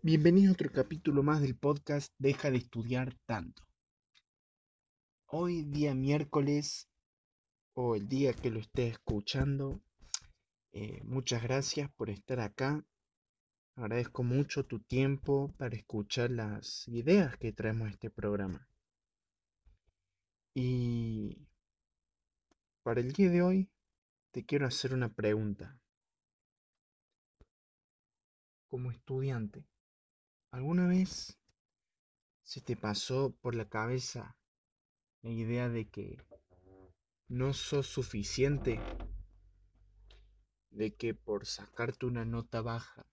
Bienvenido a otro capítulo más del podcast Deja de estudiar tanto. Hoy día miércoles o el día que lo estés escuchando, eh, muchas gracias por estar acá. Agradezco mucho tu tiempo para escuchar las ideas que traemos a este programa. Y para el día de hoy te quiero hacer una pregunta. Como estudiante, ¿Alguna vez se te pasó por la cabeza la idea de que no sos suficiente? ¿De que por sacarte una nota baja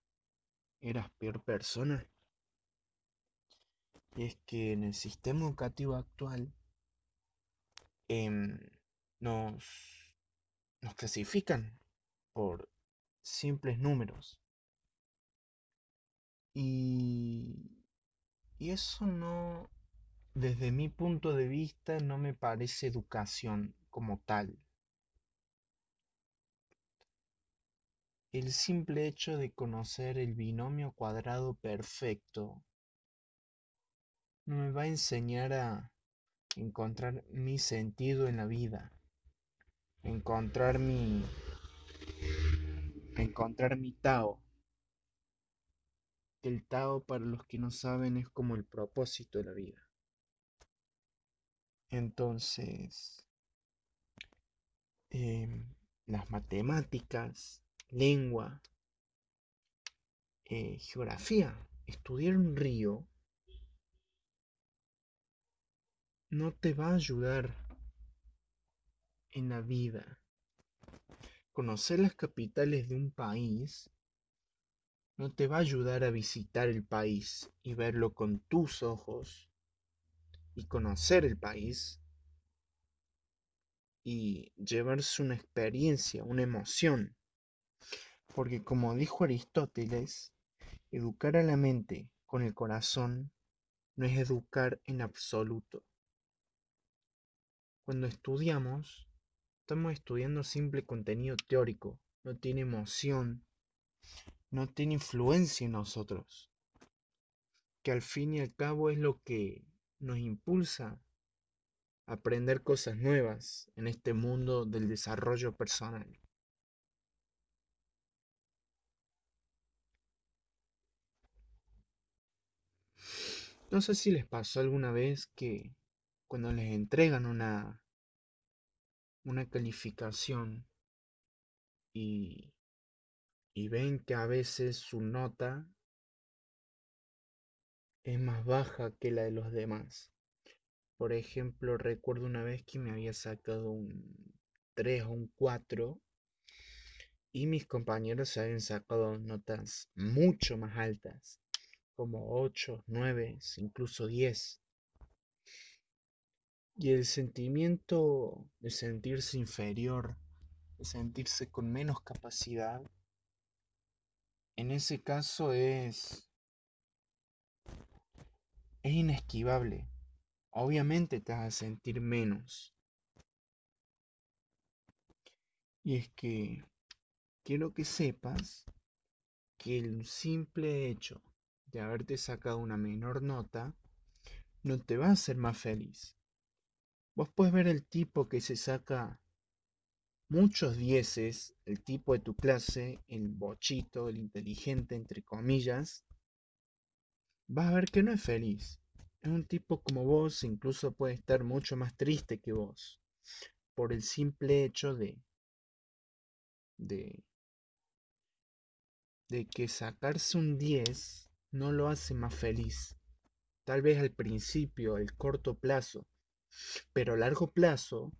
eras peor persona? Y es que en el sistema educativo actual em, nos, nos clasifican por simples números y, eso no, desde mi punto de vista, no me parece educación como tal. El simple hecho de conocer el binomio cuadrado perfecto no me va a enseñar a encontrar mi sentido en la vida, encontrar mi encontrar mi Tao. El Tao, para los que no saben, es como el propósito de la vida. Entonces, em, las matemáticas, lengua, eh, geografía, estudiar un río no te va a ayudar en la vida. Conocer las capitales de un país no te va a ayudar a visitar el país y verlo con tus ojos y conocer el país y llevarse una experiencia, una emoción. Porque como dijo Aristóteles, educar a la mente con el corazón no es educar en absoluto. Cuando estudiamos, estamos estudiando simple contenido teórico, no tiene emoción, no tiene influencia en nosotros, que al fin y al cabo es lo que nos impulsa a aprender cosas nuevas en este mundo del desarrollo personal. No sé si les pasó alguna vez que cuando les entregan una, una calificación y y ven que a veces su nota es más baja que la de los demás. Por ejemplo, recuerdo una vez que me había sacado un 3 o un 4 y mis compañeros habían sacado notas mucho más altas, como 8, 9, incluso 10. Y el sentimiento de sentirse inferior, de sentirse con menos capacidad, en ese caso es es inesquivable. Obviamente te vas a sentir menos. Y es que quiero que sepas que el simple hecho de haberte sacado una menor nota no te va a hacer más feliz. Vos puedes ver el tipo que se saca muchos dieces, el tipo de tu clase, el bochito, el inteligente, entre comillas, vas a ver que no es feliz. Es un tipo como vos, incluso puede estar mucho más triste que vos, por el simple hecho de, de, de que sacarse un 10 no lo hace más feliz. Tal vez al principio, el corto plazo, pero a largo plazo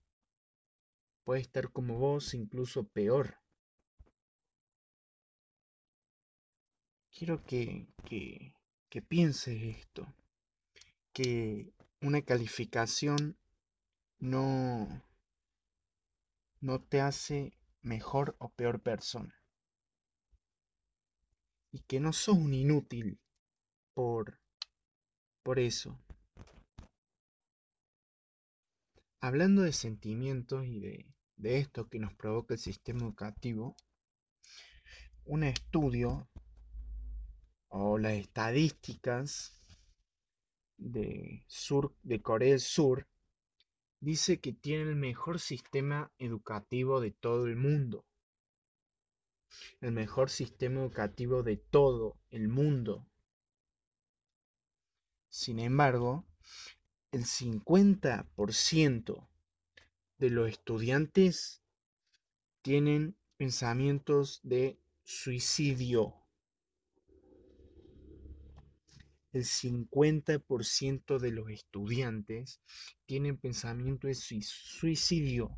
puede estar como vos, incluso peor. Quiero que, que, que pienses esto, que una calificación no, no te hace mejor o peor persona. Y que no sos un inútil por, por eso. Hablando de sentimientos y de, de esto que nos provoca el sistema educativo, un estudio o las estadísticas de, sur, de Corea del Sur, dice que tiene el mejor sistema educativo de todo el mundo. El mejor sistema educativo de todo el mundo. Sin embargo, el 50% de los estudiantes tienen pensamientos de suicidio. El 50% de los estudiantes tienen pensamiento de suicidio.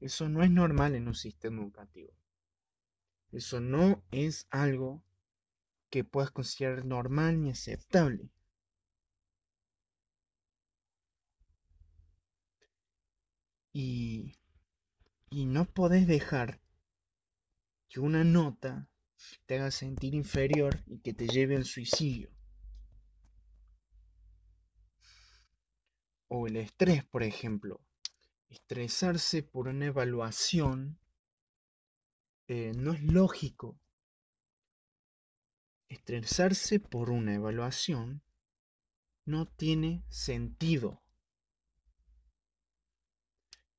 Eso no es normal en un sistema educativo. Eso no es algo que puedas considerar normal ni aceptable. Y, y no podés dejar que una nota te haga sentir inferior y que te lleve al suicidio. O el estrés, por ejemplo. Estresarse por una evaluación eh, no es lógico. Estresarse por una evaluación no tiene sentido.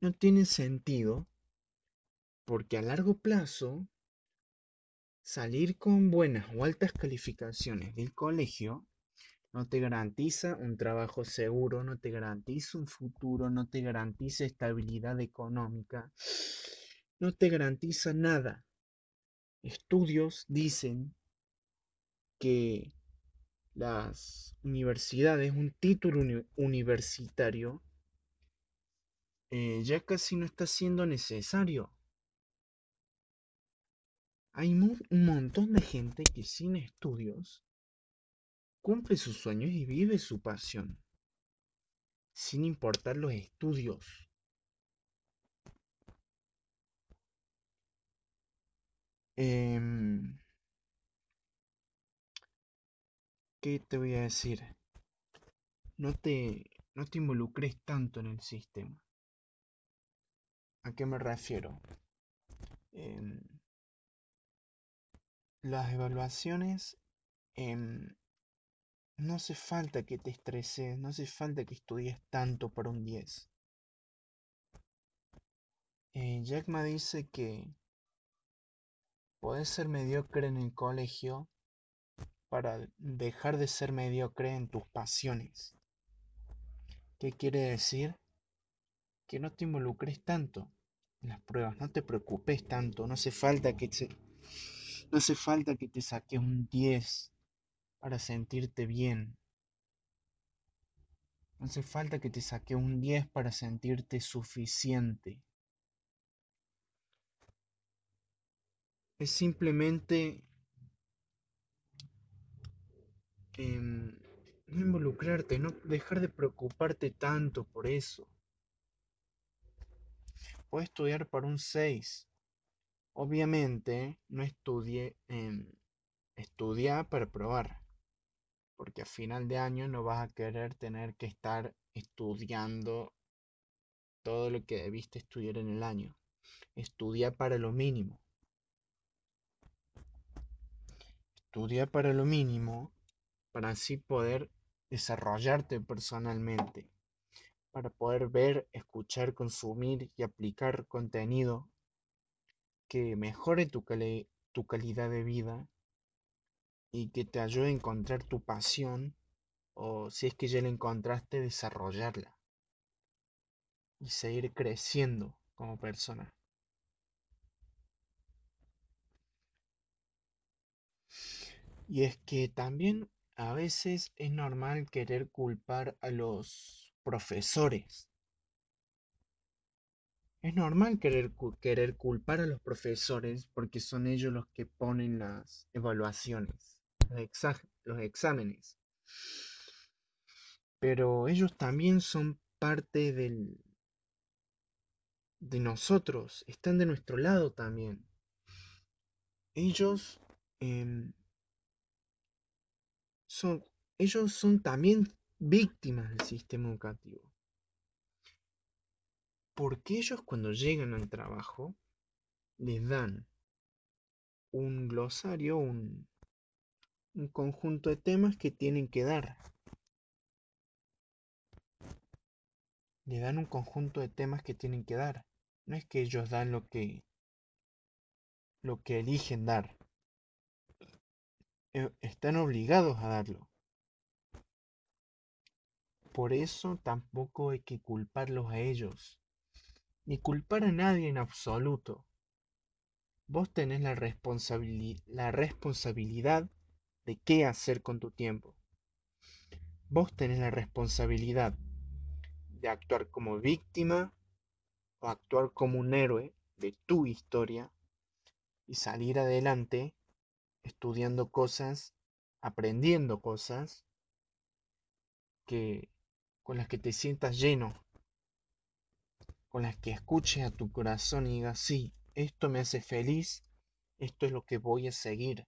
No tiene sentido porque a largo plazo Salir con buenas o altas calificaciones del colegio no te garantiza un trabajo seguro, no te garantiza un futuro, no te garantiza estabilidad económica, no te garantiza nada. Estudios dicen que las universidades, un título universitario, eh, ya casi no está siendo necesario. Hay un montón de gente que sin estudios cumple sus sueños y vive su pasión, sin importar los estudios. Em, ¿Qué te voy a decir? No te, no te involucres tanto en el sistema. ¿A qué me refiero? Em, las evaluaciones, em, no hace falta que te estreses, no hace falta que estudies tanto para un 10. Eh, Jack me dice que puedes ser mediocre en el colegio para dejar de ser mediocre en tus pasiones. ¿Qué quiere decir? Que no te involucres tanto las pruebas, no te preocupes tanto, no hace falta que te no hace falta que te saques un 10 para sentirte bien. No hace falta que te saques un 10 para sentirte suficiente. Es simplemente em, no involucrarte, no dejar de preocuparte tanto por eso. Puedes estudiar para un 6, Obviamente no estudie, en estudia para probar, porque a final de año no vas a querer tener que estar estudiando todo lo que debiste estudiar en el año. Estudia para lo mínimo. Estudia para lo mínimo para así poder desarrollarte personalmente, para poder ver, escuchar, consumir y aplicar contenido que mejore tu, tu calidad de vida y que te ayude a encontrar tu pasión o si es que ya la encontraste, desarrollarla y seguir creciendo como persona. Y es que también a veces es normal querer culpar a los profesores es normal querer, querer culpar a los profesores porque son ellos los que ponen las evaluaciones, los, exámenes. Pero ellos también son parte del, de nosotros, están de nuestro lado también. Ellos em, son, ellos son también víctimas del sistema educativo. Porque ellos cuando llegan al trabajo les dan un glosario, un, un conjunto de temas que tienen que dar. Le dan un conjunto de temas que tienen que dar. No es que ellos dan lo que lo que eligen dar. Eh, están obligados a darlo. Por eso tampoco hay que culparlos a ellos, ni culpar a nadie en absoluto. Vos tenés la, la responsabilidad de qué hacer con tu tiempo. Vos tenés la responsabilidad de actuar como víctima o actuar como un héroe de tu historia y salir adelante estudiando cosas, aprendiendo cosas que con las que te sientas lleno, con las que escuches a tu corazón y digas, sí, esto me hace feliz, esto es lo que voy a seguir.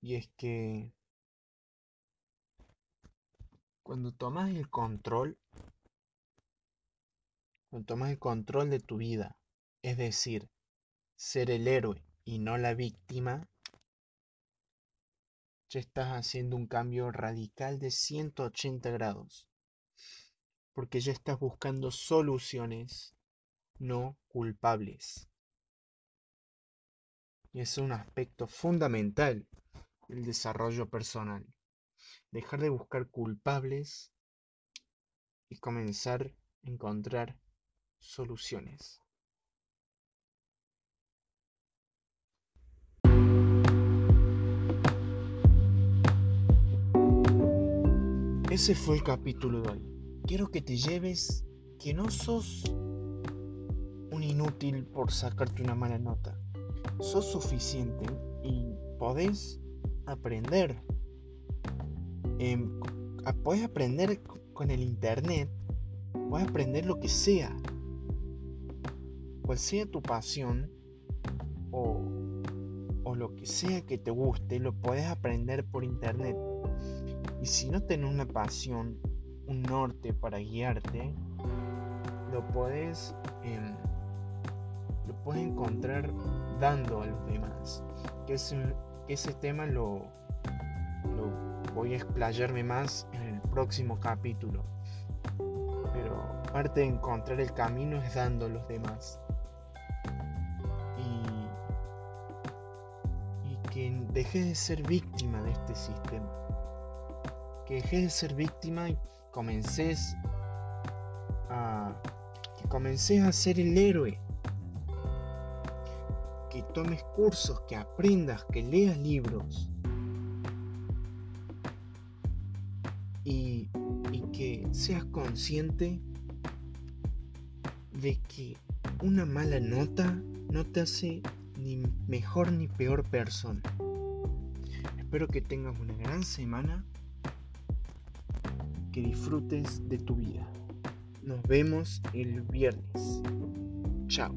Y es que cuando tomas el control, cuando tomas el control de tu vida, es decir, ser el héroe y no la víctima, ya estás haciendo un cambio radical de 180 grados. Porque ya estás buscando soluciones, no culpables. Y es un aspecto fundamental del desarrollo personal. Dejar de buscar culpables y comenzar a encontrar soluciones. Ese fue el capítulo de hoy. Quiero que te lleves que no sos un inútil por sacarte una mala nota. Sos suficiente y podés aprender. Eh, podés aprender con el internet. Podés aprender lo que sea. Cual sea tu pasión o, lo que sea que te guste, lo podés aprender por internet y si no tenés una pasión, un norte para guiarte, lo puedes, em, lo puedes encontrar dando a los demás. Que ese, ese tema lo, lo voy a explayarme más en el próximo capítulo. Pero parte de encontrar el camino es dando a los demás. Que dejes de ser víctima de este sistema. Que dejes de ser víctima y comences a que a ser el héroe. Que tomes cursos que aprendas que leas libros. Y, y que seas consciente de que una mala nota no te hace ni mejor ni peor persona. Espero que tengas una gran semana que disfrutes de tu vida. Nos vemos el viernes. Chao.